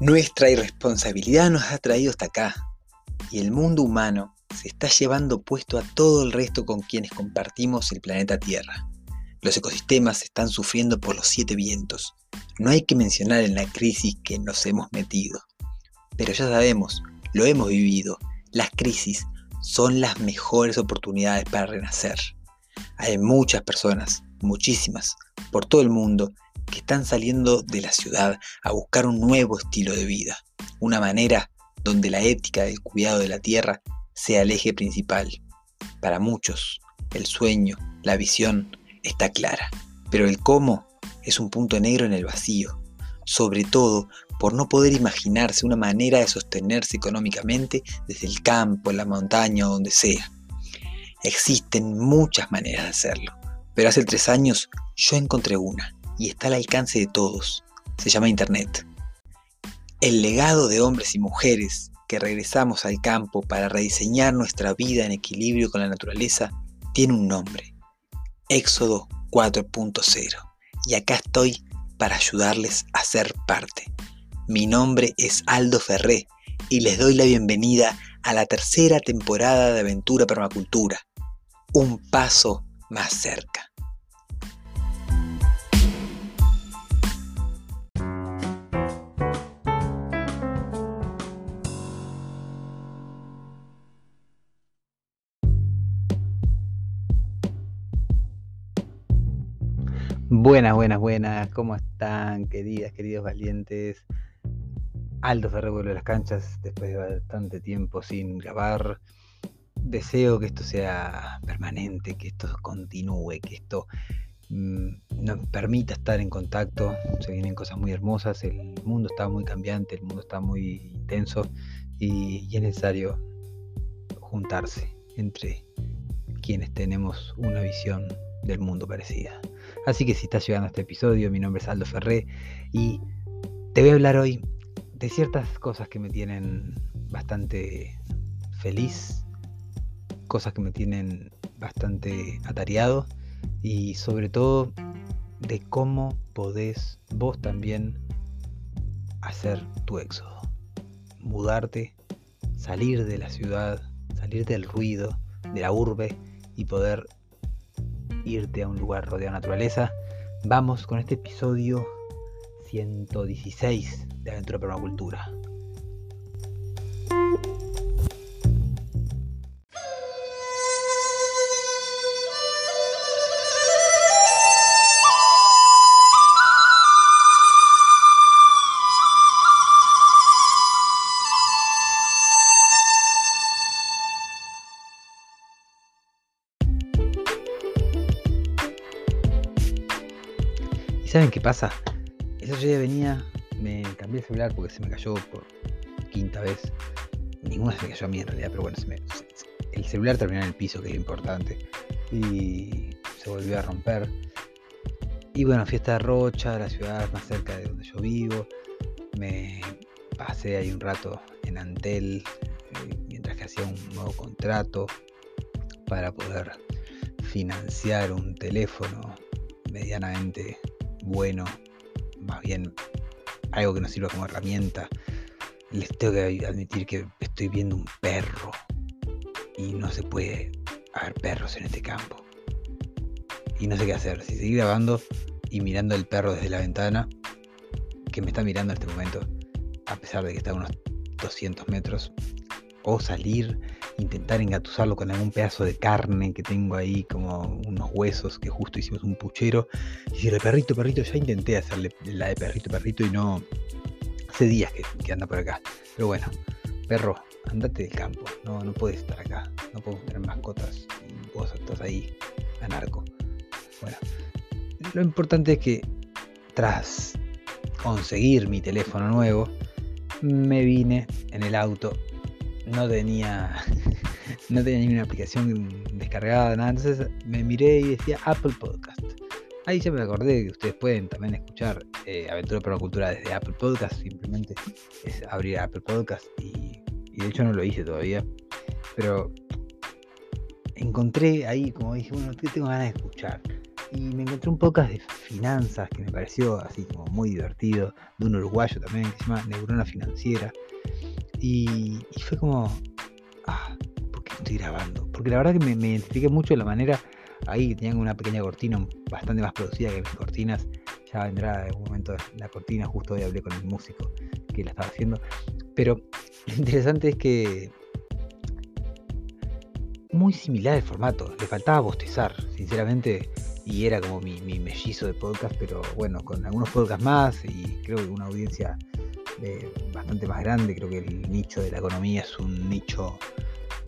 Nuestra irresponsabilidad nos ha traído hasta acá y el mundo humano se está llevando puesto a todo el resto con quienes compartimos el planeta Tierra. Los ecosistemas están sufriendo por los siete vientos. No hay que mencionar en la crisis que nos hemos metido. Pero ya sabemos, lo hemos vivido, las crisis son las mejores oportunidades para renacer. Hay muchas personas, muchísimas, por todo el mundo, que están saliendo de la ciudad a buscar un nuevo estilo de vida, una manera donde la ética del cuidado de la tierra sea el eje principal. Para muchos, el sueño, la visión está clara, pero el cómo es un punto negro en el vacío, sobre todo por no poder imaginarse una manera de sostenerse económicamente desde el campo, la montaña o donde sea. Existen muchas maneras de hacerlo, pero hace tres años yo encontré una, y está al alcance de todos. Se llama Internet. El legado de hombres y mujeres que regresamos al campo para rediseñar nuestra vida en equilibrio con la naturaleza tiene un nombre. Éxodo 4.0. Y acá estoy para ayudarles a ser parte. Mi nombre es Aldo Ferré y les doy la bienvenida a la tercera temporada de Aventura Permacultura. Un paso más cerca. Buenas, buenas, buenas. ¿Cómo están, queridas, queridos valientes? Aldo Ferrer vuelve a las canchas después de bastante tiempo sin grabar. Deseo que esto sea permanente, que esto continúe, que esto mm, nos permita estar en contacto. Se vienen cosas muy hermosas, el mundo está muy cambiante, el mundo está muy intenso y es necesario juntarse entre quienes tenemos una visión del mundo parecida. Así que si estás llegando a este episodio, mi nombre es Aldo Ferré y te voy a hablar hoy de ciertas cosas que me tienen bastante feliz, cosas que me tienen bastante atareado y sobre todo de cómo podés vos también hacer tu éxodo, mudarte, salir de la ciudad, salir del ruido, de la urbe y poder irte a un lugar rodeado de naturaleza, vamos con este episodio 116 de Aventura Permacultura. ¿Saben qué pasa? Ese día venía, me cambié el celular porque se me cayó por quinta vez. Ninguna se cayó a mí en realidad, pero bueno, el celular terminó en el piso, que es lo importante. Y se volvió a romper. Y bueno, fiesta de Rocha, la ciudad más cerca de donde yo vivo. Me pasé ahí un rato en Antel eh, mientras que hacía un nuevo contrato para poder financiar un teléfono medianamente bueno, más bien algo que nos sirva como herramienta. Les tengo que admitir que estoy viendo un perro y no se puede haber perros en este campo. Y no sé qué hacer, si seguir grabando y mirando el perro desde la ventana, que me está mirando en este momento, a pesar de que está a unos 200 metros, o salir intentar engatusarlo con algún pedazo de carne que tengo ahí, como unos huesos que justo hicimos un puchero. Y decirle, perrito, perrito, ya intenté hacerle la de perrito, perrito y no. Hace días que, anda por acá. Pero bueno, perro, andate del campo. No, no puedes estar acá. No podemos tener mascotas. Y vos estás ahí, anarco. Bueno, lo importante es que tras conseguir mi teléfono nuevo, me vine en el auto no tenía no tenía ninguna aplicación descargada, nada. Entonces me miré y decía Apple Podcast. Ahí ya me acordé que ustedes pueden también escuchar eh, Aventura Permacultura desde Apple Podcast. Simplemente es abrir Apple Podcast y, de hecho no lo hice todavía. Pero encontré ahí, como dije, bueno, tengo ganas de escuchar? y me encontré un podcast de finanzas que me pareció así como muy divertido, de un uruguayo también que se llama Neurona Financiera. Y, fue como, ah, ¿por qué estoy grabando? Porque la verdad que me, me identifiqué mucho de la manera, ahí tenían una pequeña cortina bastante más producida que mis cortinas, ya vendrá en algún momento la cortina, justo hoy hablé con el músico que la estaba haciendo, pero lo interesante es que muy similar el formato, le faltaba bostezar, sinceramente, y era como mi, mellizo de podcast, pero bueno, con algunos podcasts más y creo que una audiencia bastante más grande, creo que el nicho de la economía es un nicho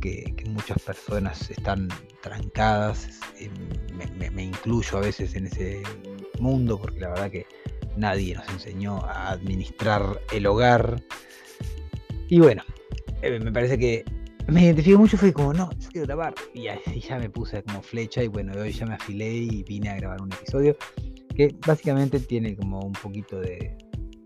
que, muchas personas están trancadas, eh, me, incluyo a veces en ese mundo, porque la verdad que nadie nos enseñó a administrar el hogar. Y bueno, eh, me parece que me identifico mucho, fue como, no, yo quiero grabar. Y así ya me puse como flecha y bueno, hoy ya me afilé y vine a grabar un episodio que básicamente tiene como un poquito de,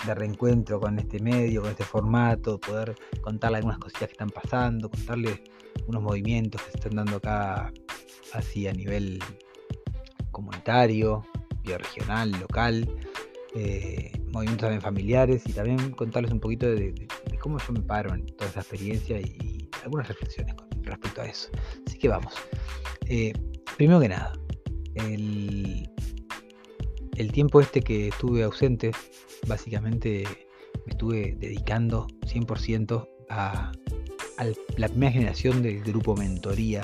de reencuentro con este medio, con este formato, poder contarle algunas cositas que están pasando, contarle unos movimientos que se están dando acá así a nivel comunitario, bioregional, local, eh, movimientos también familiares y también contarles un poquito de, cómo yo me paro en toda esa experiencia y, algunas reflexiones con respecto a eso. Así que vamos. Eh, primero que nada, el, el tiempo este que estuve ausente, básicamente me estuve dedicando 100% a, la primera generación del grupo Mentoría,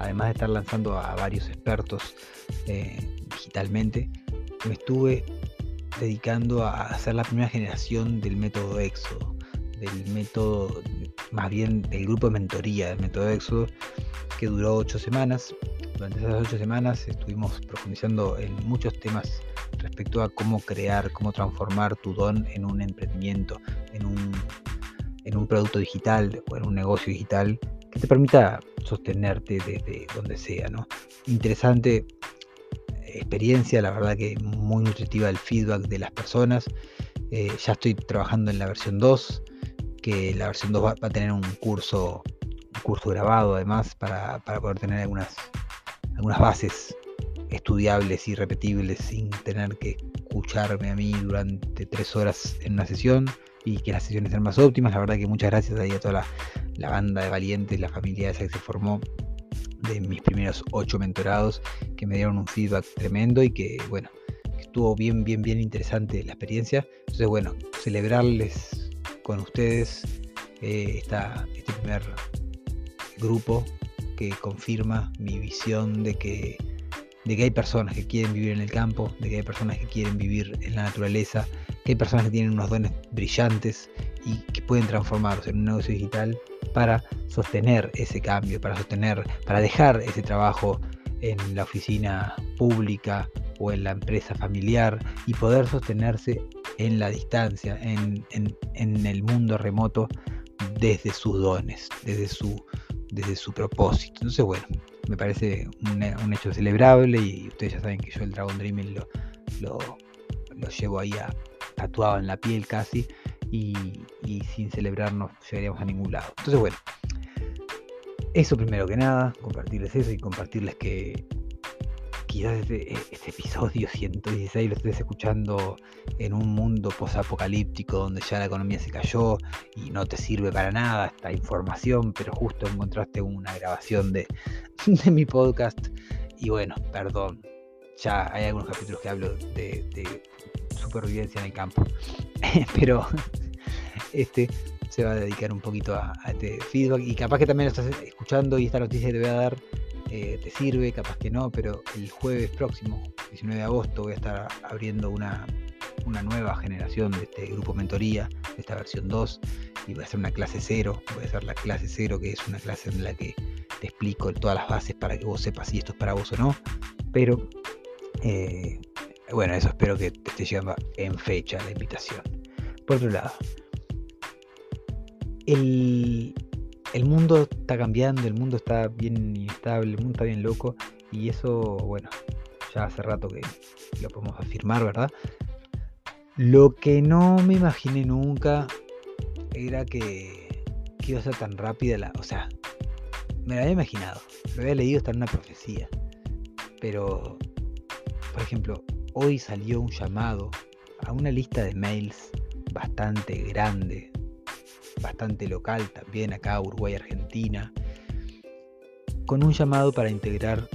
además de estar lanzando a varios expertos eh, digitalmente, me estuve dedicando a hacer la primera generación del método Éxodo, del método, más bien del grupo de mentoría del método Éxodo, que duró ocho semanas. Durante esas ocho semanas estuvimos profundizando en muchos temas respecto a cómo crear, cómo transformar tu don en un emprendimiento, en un, en un producto digital o en un negocio digital que te permita sostenerte desde donde sea. ¿no? Interesante experiencia, la verdad que muy nutritiva el feedback de las personas. Eh, ya estoy trabajando en la versión 2, que la versión 2 va, a tener un curso, curso grabado además para, para poder tener algunas, algunas bases estudiables y repetibles sin tener que escucharme a mí durante tres horas en una sesión y que las sesiones sean más óptimas. La verdad que muchas gracias ahí a toda la, la banda de valientes, la familia esa que se formó de mis primeros ocho mentorados que me dieron un feedback tremendo y que bueno, estuvo bien, bien, bien interesante la experiencia. Entonces bueno, celebrarles con ustedes eh, este primer grupo que confirma mi visión de que de que hay personas que quieren vivir en el campo, de que hay personas que quieren vivir en la naturaleza, que hay personas que tienen unos dones brillantes y que pueden transformarse en un negocio digital para sostener ese cambio, para sostener, para dejar ese trabajo en la oficina pública o en la empresa familiar y poder sostenerse en la distancia, en, en el mundo remoto desde sus dones, desde su, desde su propósito. Entonces, bueno, me parece un, hecho celebrable y ustedes ya saben que yo el Dragon Dreaming lo, lo, llevo ahí tatuado en la piel casi y, sin celebrar no llegaríamos a ningún lado. Entonces bueno, eso primero que nada, compartirles eso y compartirles que quizás este, episodio 116 lo estés escuchando en un mundo posapocalíptico donde ya la economía se cayó y no te sirve para nada esta información, pero justo encontraste una grabación de, de mi podcast. Y bueno, perdón, ya hay algunos capítulos que hablo de, supervivencia en el campo, pero este se va a dedicar un poquito a, a, este feedback y capaz que también lo estás escuchando y esta noticia te voy a dar eh, te sirve, capaz que no, pero el jueves próximo, 19 de agosto, voy a estar abriendo una, nueva generación de este grupo mentoría, de esta versión 2, y voy a hacer una clase 0, voy a hacer la clase 0, que es una clase en la que te explico todas las bases para que vos sepas si esto es para vos o no, pero eh, bueno, eso espero que te esté llegando en fecha la invitación. Por otro lado, el, el mundo está cambiando, el mundo está bien inestable, el mundo está bien loco y eso, bueno, ya hace rato que lo podemos afirmar, ¿verdad? Lo que no me imaginé nunca era que, que iba a ser tan rápida la... O sea, me lo había imaginado, lo había leído hasta en una profecía, pero por ejemplo, hoy salió un llamado a una lista de mails bastante grande, bastante local también acá, Uruguay, Argentina, con un llamado para integrar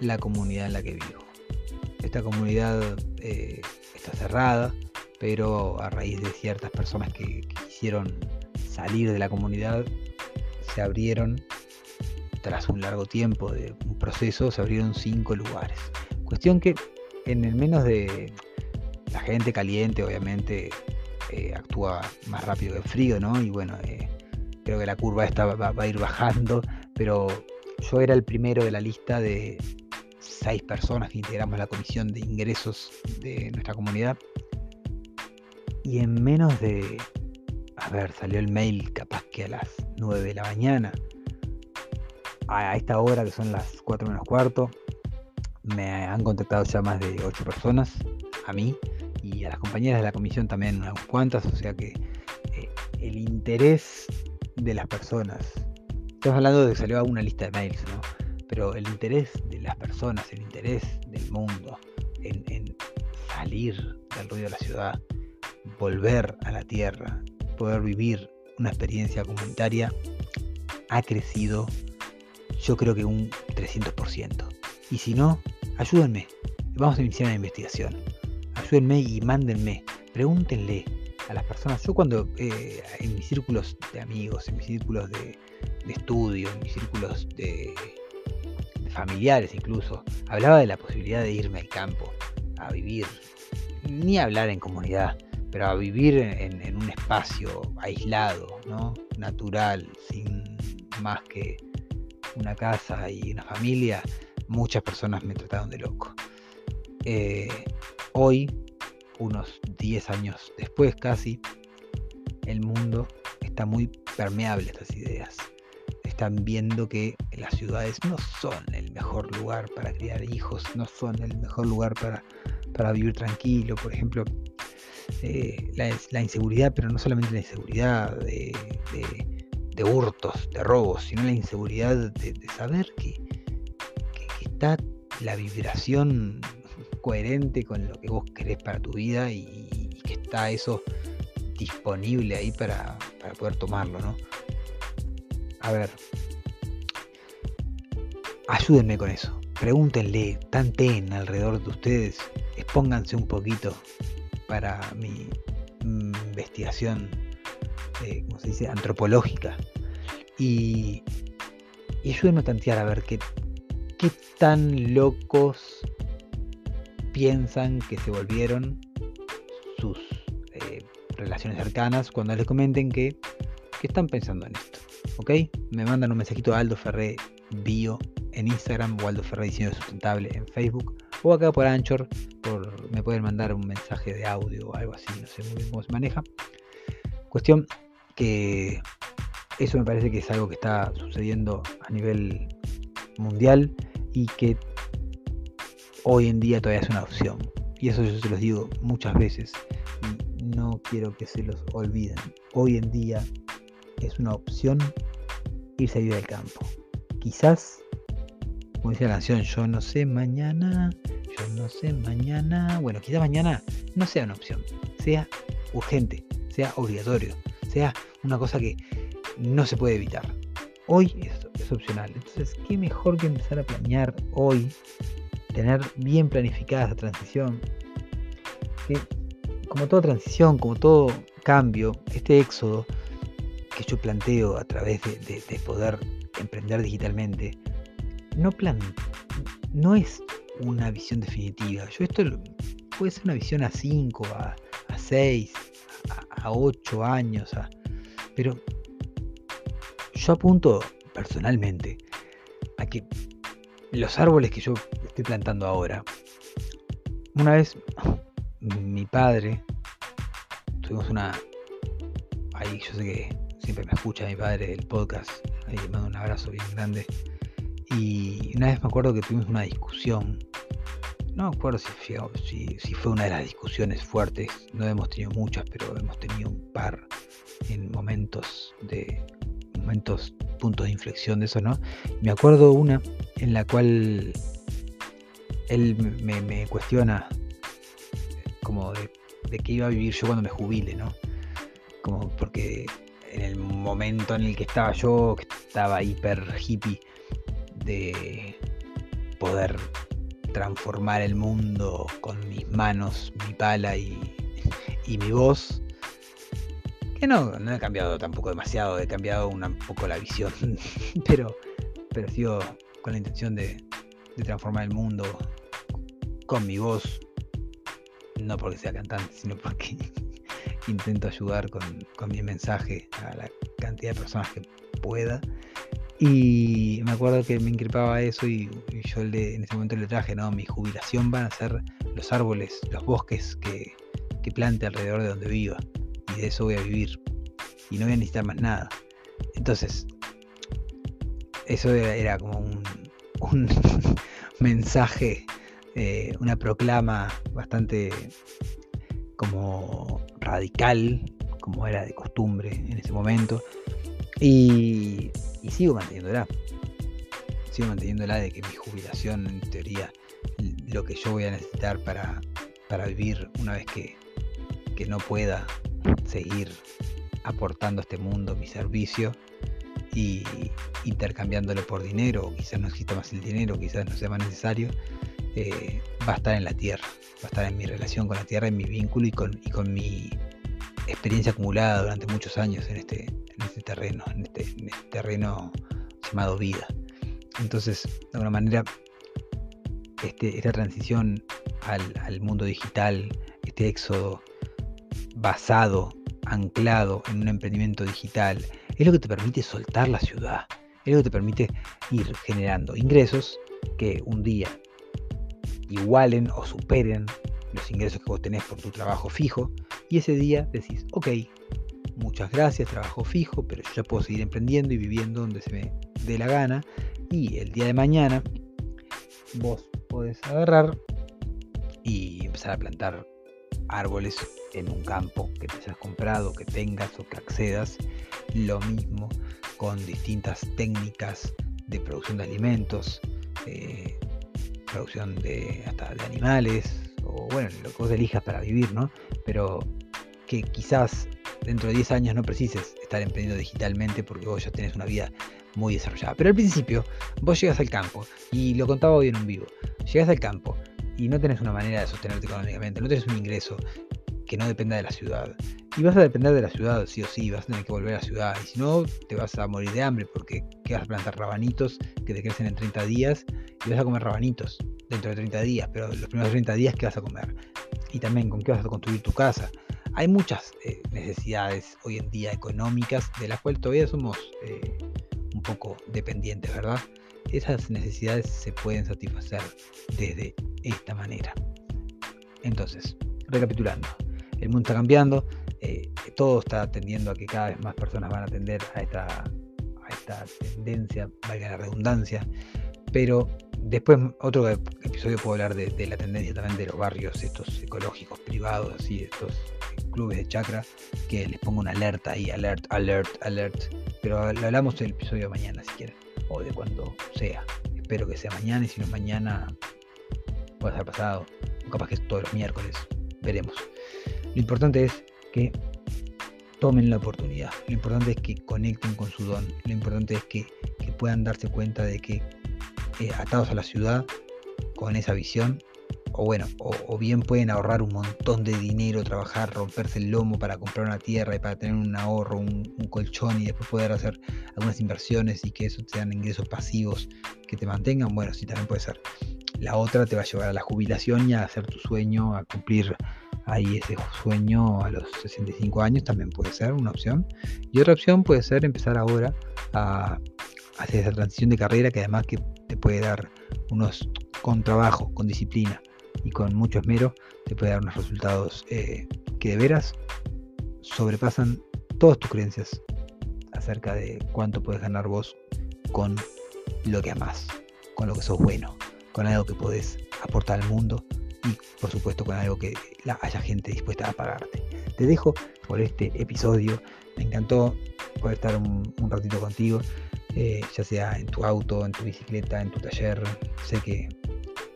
la comunidad en la que vivo. Esta comunidad eh, está cerrada, pero a raíz de ciertas personas que, quisieron salir de la comunidad, se abrieron, tras un largo tiempo de un proceso, se abrieron cinco lugares. Cuestión que en el menos de la gente caliente, obviamente, actúa más rápido que el frío, ¿no? Y bueno, eh, creo que la curva esta va, a ir bajando, pero yo era el primero de la lista de seis personas que integramos la comisión de ingresos de nuestra comunidad. Y en menos de, a ver, salió el mail capaz que a las 9 de la mañana, a esta hora que son las 4 menos cuarto, me han contactado ya más de 8 personas, a mí y a las compañeras de la comisión también unas cuantas, o sea que eh, el interés de las personas, estamos hablando de que salió una lista de mails, ¿no? pero el interés de las personas, el interés del mundo en, en salir del ruido de la ciudad, volver a la tierra, poder vivir una experiencia comunitaria, ha crecido yo creo que un 300%. Y si no, ayúdenme. Vamos a iniciar una investigación. Ayúdenme y mándenme. Pregúntenle a las personas. Yo cuando eh, en mis círculos de amigos, en mis círculos de, estudio, en mis círculos de, familiares incluso, hablaba de la posibilidad de irme al campo, a vivir, ni hablar en comunidad, pero a vivir en, un espacio aislado, ¿no? natural, sin más que una casa y una familia, muchas personas me trataron de loco. Eh, hoy, unos 10 años después casi, el mundo está muy permeable a estas ideas. Están viendo que las ciudades no son el mejor lugar para criar hijos, no son el mejor lugar para, para vivir tranquilo. Por ejemplo, eh, la, inseguridad, pero no solamente la inseguridad de de hurtos, de robos, sino la inseguridad de, saber que, está la vibración coherente con lo que vos querés para tu vida y, que está eso disponible ahí para, poder tomarlo, ¿no? A ver, ayúdenme con eso. Pregúntenle, tanteen alrededor de ustedes, expónganse un poquito para mi investigación eh, se dice?, antropológica. Y, y ayúdenme a tantear a ver qué, qué tan locos piensan que se volvieron sus eh, relaciones cercanas cuando les comenten que, que, están pensando en esto. ¿Ok? Me mandan un mensajito a Aldo Ferré Bio en Instagram o Aldo Ferré Diseño Sustentable en Facebook o acá por Anchor por, me pueden mandar un mensaje de audio o algo así, no sé muy bien cómo se maneja. Cuestión que eso me parece que es algo que está sucediendo a nivel mundial y que hoy en día todavía es una opción. Y eso yo se los digo muchas veces y no quiero que se los olviden. Hoy en día es una opción irse a vivir al campo. Quizás, como dice la canción, yo no sé mañana, yo no sé mañana, bueno, quizás mañana no sea una opción, sea urgente, sea obligatorio sea una cosa que no se puede evitar. Hoy es, opcional. Entonces, ¿qué mejor que empezar a planear hoy? Tener bien planificada esa transición. Que, como toda transición, como todo cambio, este éxodo que yo planteo a través de, poder emprender digitalmente, no, plan, no es una visión definitiva. Yo esto puede ser una visión a 5, a, a 6, a 8 años, pero yo apunto personalmente a que los árboles que yo estoy plantando ahora, una vez mi padre, tuvimos una, ahí yo sé que siempre me escucha mi padre el podcast, ahí le mando un abrazo bien grande, y una vez me acuerdo que tuvimos una discusión no me acuerdo si, si, fue una de las discusiones fuertes, no hemos tenido muchas, pero hemos tenido un par en momentos de momentos, puntos de inflexión de eso, ¿no? Me acuerdo una en la cual él me, cuestiona como de, de, qué iba a vivir yo cuando me jubile, ¿no? Como porque en el momento en el que estaba yo, que estaba hiper hippie, de poder transformar el mundo con mis manos, mi pala y, y mi voz, no, no he cambiado tampoco demasiado, he cambiado un poco la visión, pero, pero sigo con la intención de, transformar el mundo con mi voz, no porque sea cantante, sino porque intento ayudar con, mi mensaje a la cantidad de personas que pueda. Y me acuerdo que me increpaba eso y, yo en ese momento le traje, ¿no? Mi jubilación van a ser los árboles, los bosques que, que plante alrededor de donde viva. Y de eso voy a vivir. Y no voy a necesitar más nada. Entonces, eso era, como un, mensaje, eh, una proclama bastante como radical, como era de costumbre en ese momento. Y, sigo manteniéndola. Sigo manteniéndola de que mi jubilación, en teoría, lo que yo voy a necesitar para, para vivir una vez que, que no pueda seguir aportando a este mundo mi servicio y intercambiándolo por dinero, quizás no exista más el dinero, quizás no sea más necesario, eh, va a estar en la tierra, va a estar en mi relación con la tierra, en mi vínculo y con, y con mi experiencia acumulada durante muchos años en este, en este terreno, en este, este terreno llamado vida. Entonces, de alguna manera, este, esta transición al, al, mundo digital, este éxodo basado, anclado en un emprendimiento digital, es lo que te permite soltar la ciudad, es lo que te permite ir generando ingresos que un día igualen o superen los ingresos que vos tenés por tu trabajo fijo y ese día decís, ok, muchas gracias, trabajo fijo, pero yo ya puedo seguir emprendiendo y viviendo donde se me dé la gana y el día de mañana vos podés agarrar y empezar a plantar árboles en un campo que te hayas comprado, que tengas o que accedas. Lo mismo con distintas técnicas de producción de alimentos, eh, producción de hasta de animales, o bueno, lo que vos elijas para vivir, ¿no? Pero que quizás dentro de 10 años no precises estar emprendiendo digitalmente porque vos ya tenés una vida muy desarrollada. Pero al principio, vos llegas al campo, y lo contaba hoy en un vivo, llegas al campo y no tenés una manera de sostenerte económicamente, no tenés un ingreso que no dependa de la ciudad. Y vas a depender de la ciudad, sí o sí, vas a tener que volver a la ciudad. Y si no, te vas a morir de hambre porque ¿qué vas a plantar rabanitos que te crecen en 30 días y vas a comer rabanitos dentro de 30 días, pero los primeros 30 días, ¿qué vas a comer? Y también, ¿con qué vas a construir tu casa? Hay muchas eh, necesidades hoy en día económicas de las cuales todavía somos eh, un poco dependientes, ¿verdad? Esas necesidades se pueden satisfacer desde esta manera. Entonces, recapitulando, el mundo está cambiando, eh, todo está tendiendo a que cada vez más personas van a atender a esta, a esta tendencia, valga la redundancia, pero después otro episodio puedo hablar de, la tendencia también de los barrios estos ecológicos privados, así, estos clubes de chakra, que les pongo una alerta ahí, alert, alert, alert, pero lo hablamos el episodio de mañana si quieren, de cuando sea, espero que sea mañana y si no mañana puede ser pasado, capaz que todos los miércoles, veremos. Lo importante es que tomen la oportunidad. Lo importante es que conecten con su don. Lo importante es que, puedan darse cuenta de que eh, atados a la ciudad, con esa visión, o bueno, o, bien pueden ahorrar un montón de dinero, trabajar, romperse el lomo para comprar una tierra y para tener un ahorro, un, colchón y después poder hacer algunas inversiones y que eso sean ingresos pasivos que te mantengan, bueno, sí también puede ser. La otra te va a llevar a la jubilación y a hacer tu sueño, a cumplir ahí ese sueño a los 65 años también puede ser una opción. Y otra opción puede ser empezar ahora a hacer esa transición de carrera que además que te puede dar unos con trabajo, con disciplina y con mucho esmero, te puede dar unos resultados eh, que de veras sobrepasan todas tus creencias acerca de cuánto puedes ganar vos con lo que amás, con lo que sos bueno, con algo que podés aportar al mundo y por supuesto con algo que haya gente dispuesta a pagarte. Te dejo por este episodio. Me encantó poder estar un, ratito contigo, eh, ya sea en tu auto, en tu bicicleta, en tu taller. Sé que,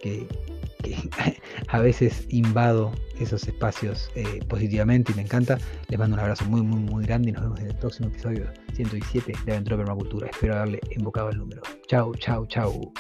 que a veces invado esos espacios eh, positivamente y me encanta. Les mando un abrazo muy, muy, muy grande y nos vemos en el próximo episodio 117 de Aventura Permacultura. Espero haberle invocado el número. Chau, chau, chau.